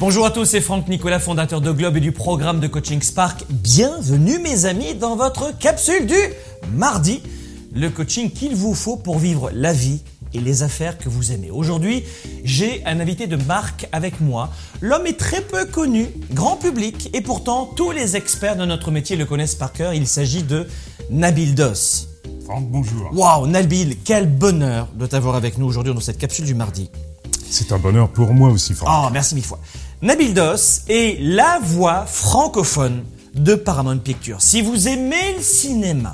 Bonjour à tous, c'est Franck Nicolas, fondateur de Globe et du programme de coaching Spark. Bienvenue mes amis dans votre capsule du mardi, le coaching qu'il vous faut pour vivre la vie et les affaires que vous aimez. Aujourd'hui, j'ai un invité de marque avec moi. L'homme est très peu connu, grand public, et pourtant tous les experts de notre métier le connaissent par cœur. Il s'agit de Nabil Dos. Franck, bonjour. Waouh, Nabil, quel bonheur de t'avoir avec nous aujourd'hui dans cette capsule du mardi. C'est un bonheur pour moi aussi, Franck. Oh, merci mille fois. Nabil Dos est la voix francophone de Paramount Pictures. Si vous aimez le cinéma,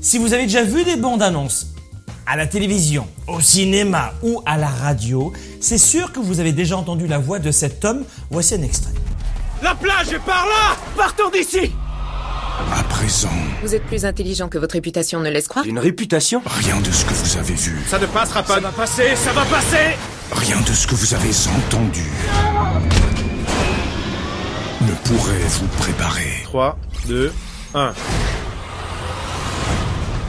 si vous avez déjà vu des bandes annonces à la télévision, au cinéma ou à la radio, c'est sûr que vous avez déjà entendu la voix de cet homme. Voici un extrait. La plage est par là Partons d'ici À présent, Vous êtes plus intelligent que votre réputation ne laisse croire Une réputation? Rien de ce que vous avez vu, Ça ne passera pas Ça va passer, ça va passer rien de ce que vous avez entendu ne pourrait vous préparer 3, 2, 1.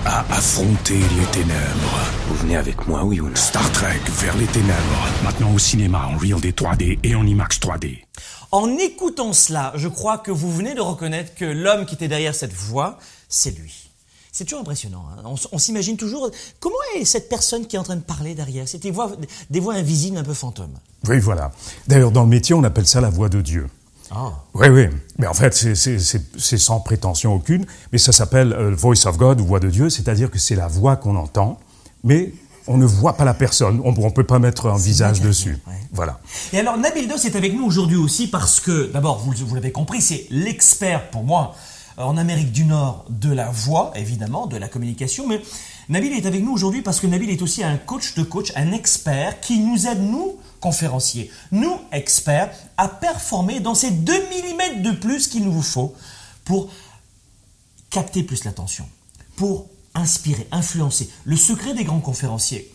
à affronter les ténèbres. Vous venez avec moi, oui ou non? Star Trek vers les ténèbres, maintenant au cinéma en Real 3D et en IMAX 3D. En écoutant cela, je crois que vous venez de reconnaître que l'homme qui était derrière cette voix, c'est lui. C'est toujours impressionnant. hein. On, s'imagine toujours comment est cette personne qui est en train de parler derrière? C'est des voix, des voix invisibles, un peu fantômes. Oui, voilà. D'ailleurs, dans le métier, on appelle ça la voix de Dieu. Ah. Oui, oui. Mais en fait, c'est- sans prétention aucune, mais ça s'appelle euh, Voice of God ou voix de Dieu, c'est-à-dire que c'est la voix qu'on entend, mais on ne voit pas la personne. On ne peut pas mettre un visage dessus. ouais. Voilà. Et alors, Nabil Dos est avec nous aujourd'hui aussi parce que, d'abord, vous, vous l'avez compris, c'est l'expert pour moi en Amérique du Nord de la voix, évidemment, de la communication. Mais Nabil est avec nous aujourd'hui parce que Nabil est aussi un coach de coach, un expert qui nous aide, nous, conférenciers, nous, experts, à performer dans ces 2 mm de plus qu'il nous faut pour capter plus l'attention, pour inspirer, influencer. Le secret des grands conférenciers,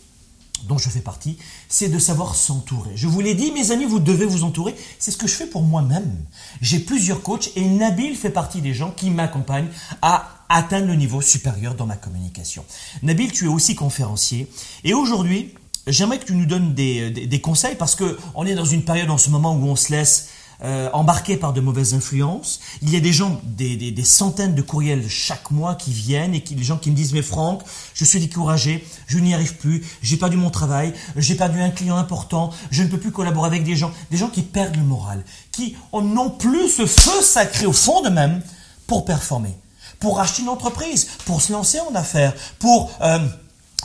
dont je fais partie, c'est de savoir s'entourer. Je vous l'ai dit, mes amis, vous devez vous entourer. C'est ce que je fais pour moi-même. J'ai plusieurs coachs et Nabil fait partie des gens qui m'accompagnent à atteindre le niveau supérieur dans ma communication. Nabil, tu es aussi conférencier et aujourd'hui, j'aimerais que tu nous donnes des, des- conseils parce que on est dans une période en ce moment où on se laisse euh, embarqués par de mauvaises influences. Il y a des gens, des, des- des centaines de courriels chaque mois qui viennent et qui, les gens qui me disent mais Franck, je suis découragé, je n'y arrive plus, j'ai perdu mon travail, j'ai perdu un client important, je ne peux plus collaborer avec des gens, des gens qui perdent le moral, qui ont- n'ont plus ce feu sacré au fond d'eux-mêmes pour performer, pour acheter une entreprise, pour se lancer en affaires, pour euh,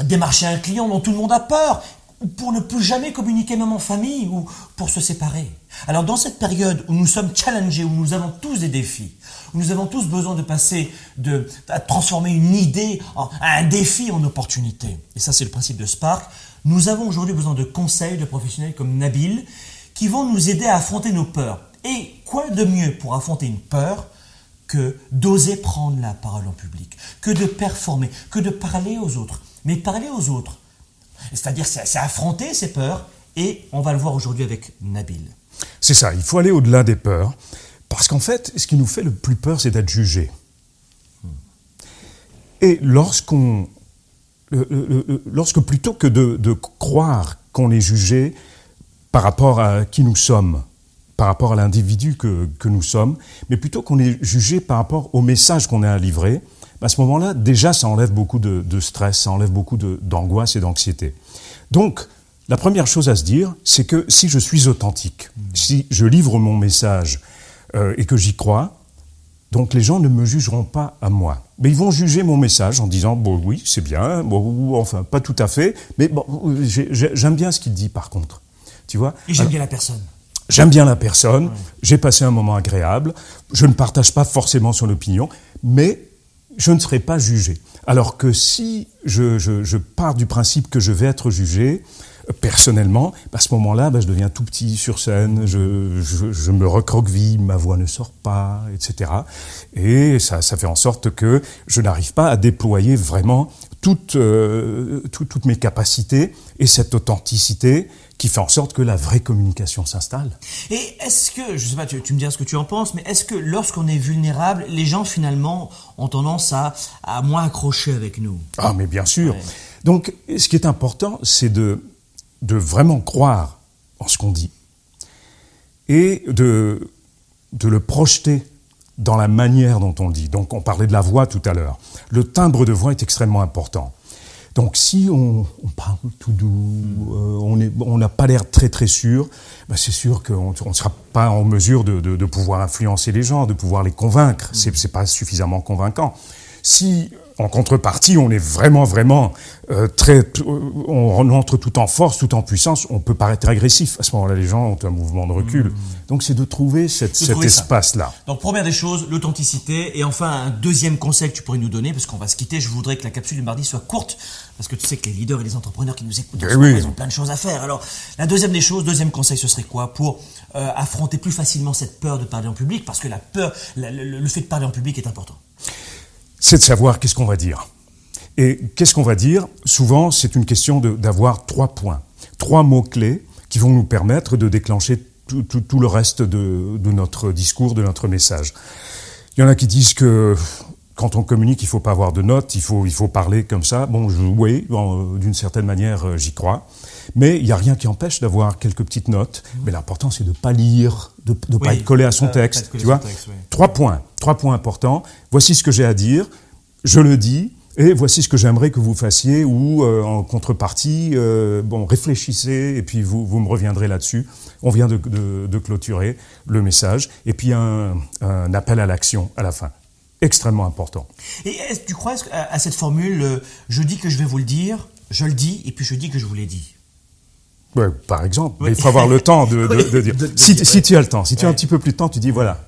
démarcher un client dont tout le monde a peur, pour ne plus jamais communiquer même en famille, ou pour se séparer. Alors dans cette période où nous sommes challengés, où nous avons tous des défis, où nous avons tous besoin de passer, de transformer une idée en un défi en opportunité, et ça c'est le principe de Spark, nous avons aujourd'hui besoin de conseils de professionnels comme Nabil, qui vont nous aider à affronter nos peurs. Et quoi de mieux pour affronter une peur que d'oser prendre la parole en public, que de performer, que de parler aux autres. Mais parler aux autres, c'est-à-dire c'est affronter ses peurs, et on va le voir aujourd'hui avec Nabil. C'est ça, il faut aller au-delà des peurs, parce qu'en fait, ce qui nous fait le plus peur, c'est d'être jugé. Et lorsqu'on, lorsque plutôt que de, de croire qu'on est jugé par rapport à qui nous sommes, par rapport à l'individu que, que nous sommes, mais plutôt qu'on est jugé par rapport au message qu'on a à livrer, à ce moment-là, déjà, ça enlève beaucoup de, de stress, ça enlève beaucoup d'angoisse et d'anxiété. Donc, la première chose à se dire, c'est que si je suis authentique, si je livre mon message euh, et que j'y crois, donc les gens ne me jugeront pas à moi. Mais ils vont juger mon message en disant, bon oui, c'est bien, bon, enfin, pas tout à fait, mais bon, j'ai- j'ai- j'aime bien ce qu'il dit par contre. Tu vois? Et j'aime bien la personne. J'aime bien la personne, j'ai passé un moment agréable, je ne partage pas forcément son opinion, mais je ne serai pas jugé. Alors que si je, je- je pars du principe que je vais être jugé, euh, personnellement, à ce moment-là, bah, je deviens tout petit sur scène, je, je- je me recroqueville, ma voix ne sort pas, etc. Et ça, ça fait en sorte que je n'arrive pas à déployer vraiment toutes, euh, tout- toutes mes capacités et cette authenticité qui fait en sorte que la vraie communication s'installe. Et est-ce que, je sais pas, tu, tu me diras ce que tu en penses, mais est-ce que lorsqu'on est vulnérable, les gens finalement ont tendance à, à moins accrocher avec nous? Ah, mais bien sûr. Ouais. Donc, ce qui est important, c'est de, de vraiment croire en ce qu'on dit. et de, de le projeter dans la manière dont on dit. Donc on parlait de la voix tout à l'heure. Le timbre de voix est extrêmement important. Donc si on, on parle tout doux, euh, on n'a pas l'air très très sûr, ben, c'est sûr qu'on ne sera pas en mesure de, de- de pouvoir influencer les gens, de pouvoir les convaincre. C'est pas suffisamment convaincant. Si en contrepartie on est vraiment vraiment euh, très, on entre tout en force, tout en puissance, on peut paraître agressif. À ce moment-là, les gens ont un mouvement de recul. Donc c'est de trouver cette- De cet espace-là. Donc première des choses, l'authenticité. Et enfin, un deuxième conseil que tu pourrais nous donner, parce qu'on va se quitter, je voudrais que la capsule du mardi soit courte, parce que tu sais que les leaders et les entrepreneurs qui nous écoutent, en Eh oui. ils ont plein de choses à faire. Alors, la deuxième des choses, deuxième conseil, ce serait quoi? Pour euh, affronter plus facilement cette peur de parler en public, parce que la peur, la- le, le fait de parler en public est important. C'est de savoir qu'est-ce qu'on va dire. Et qu'est-ce qu'on va dire? Souvent, c'est une question d'avoir trois points, trois mots-clés qui vont nous permettre de déclencher tout, le reste de notre discours, de notre message. Il y en a qui disent que quand on communique, il faut pas avoir de notes, il faut, il faut parler comme ça. Bon, je, oui, en- d'une certaine manière, euh, j'y crois. Mais il n'y a rien qui empêche d'avoir quelques petites notes. Mais l'important, c'est de pas lire, de ne pas être collé à son euh, texte. Tu vois son texte, oui. Trois points, trois points importants. Voici ce que j'ai à dire. Je le dis. Et voici ce que j'aimerais que vous fassiez, ou euh, en contrepartie, euh, bon, réfléchissez, et puis vous, vous me reviendrez là-dessus. On vient de, de- de clôturer le message, et puis un, un appel à l'action à la fin. Extrêmement important. Et est-ce tu crois à, à cette formule, euh, je dis que je vais vous le dire, je le dis, et puis je dis que je vous l'ai dit? Ouais, par exemple, Oui. mais il faut avoir le temps de, de- Oui, de dire. si, tu as le temps, si tu as un petit peu plus de temps, tu dis voilà.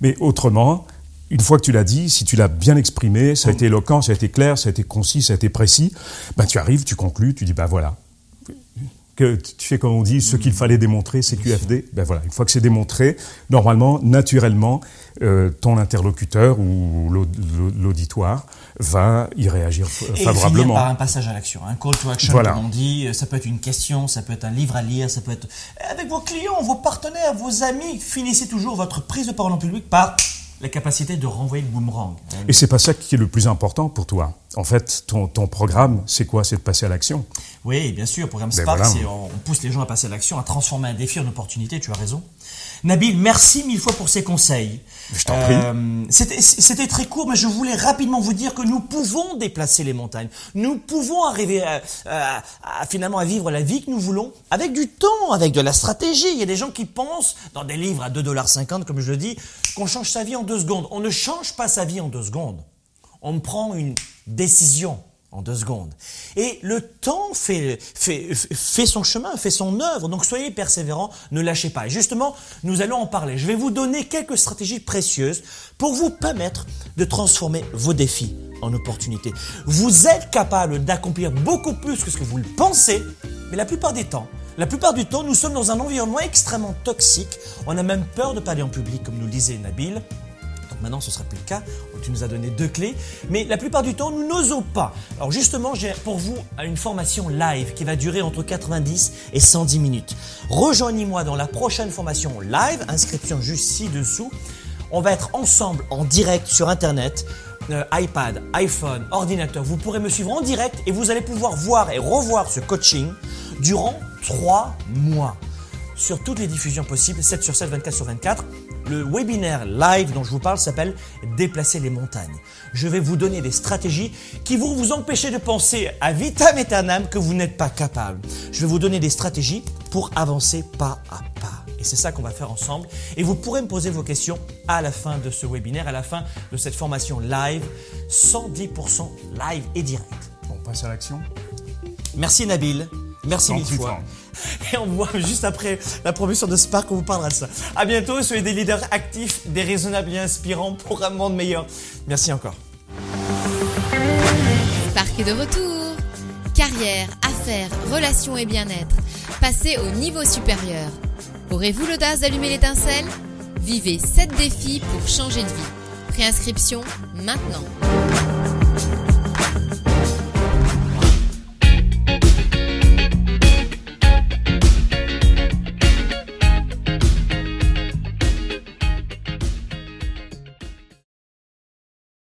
Mais autrement, une fois que tu l'as dit, si tu l'as bien exprimé, ça a été éloquent, ça a été clair, ça a été concis, ça a été précis, ben tu arrives, tu conclus, tu dis ben voilà. Que tu fais comme on dit, ce qu'il fallait démontrer, c'est QFD. Ben voilà, une fois que c'est démontré, normalement, naturellement, euh, ton interlocuteur ou l'aud- l'auditoire va y réagir f- Et finir favorablement. par un passage à l'action, un call to action, Voilà. comme on dit. Ça peut être une question, ça peut être un livre à lire, ça peut être avec vos clients, vos partenaires, vos amis. Finissez toujours votre prise de parole en public par la capacité de renvoyer le boomerang. Et c'est pas ça qui est le plus important pour toi. En fait, ton, ton programme, c'est quoi? C'est de passer à l'action. Oui, bien sûr, programme Ben Spark, voilà. c'est on, on pousse les gens à passer à l'action, à transformer un défi en opportunité, tu as raison. Nabil, merci mille fois pour ces conseils. Je t'en prie. Euh, C'était c'était très court, mais je voulais rapidement vous dire que nous pouvons déplacer les montagnes. Nous pouvons arriver à, à- à, finalement à vivre la vie que nous voulons avec du temps, avec de la stratégie. Il y a des gens qui pensent, dans des livres à 2,50$, comme je le dis, qu'on change sa vie en deux secondes. On ne change pas sa vie en deux secondes. On prend une décision deux secondes. Et le temps fait son chemin, fait son œuvre. Donc soyez persévérants, ne lâchez pas. Et justement, nous allons en parler. Je vais vous donner quelques stratégies précieuses pour vous permettre de transformer vos défis en opportunités. Vous êtes capable d'accomplir beaucoup plus que ce que vous le pensez, mais la plupart des temps, la plupart du temps, nous sommes dans un environnement extrêmement toxique. On a même peur de parler en public, comme nous le disait Nabil. Maintenant, ce sera plus le cas. Tu nous as donné deux clés. Mais la plupart du temps, nous n'osons pas. Alors justement, j'ai pour vous une formation live qui va durer entre 90 et 110 minutes. Rejoignez-moi dans la prochaine formation live. Inscription juste ci-dessous. On va être ensemble en direct sur Internet. euh, iPad, iPhone, ordinateur. Vous pourrez me suivre en direct et vous allez pouvoir voir et revoir ce coaching durant trois mois sur toutes les diffusions possibles, 7 sur 7, 24 sur 24. Le webinaire live dont je vous parle s'appelle Déplacer les montagnes. Je vais vous donner des stratégies qui vont vous empêcher de penser à vitam aeternam que vous n'êtes pas capable. Je vais vous donner des stratégies pour avancer pas à pas. Et c'est ça qu'on va faire ensemble. Et vous pourrez me poser vos questions à la fin de ce webinaire, à la fin de cette formation live, 110% live et direct. On passe à l'action Merci Nabil. Merci mille fois. Et on voit juste après la promotion de Spark, on vous parlera de ça. À bientôt, soyez des leaders actifs, des raisonnables et inspirants pour un monde meilleur. Merci encore. Spark est de retour. Carrière, affaires, relations et bien-être. Passez au niveau supérieur. Aurez-vous l'audace d'allumer l'étincelle? Vivez 7 défis pour changer de vie. Préinscription maintenant.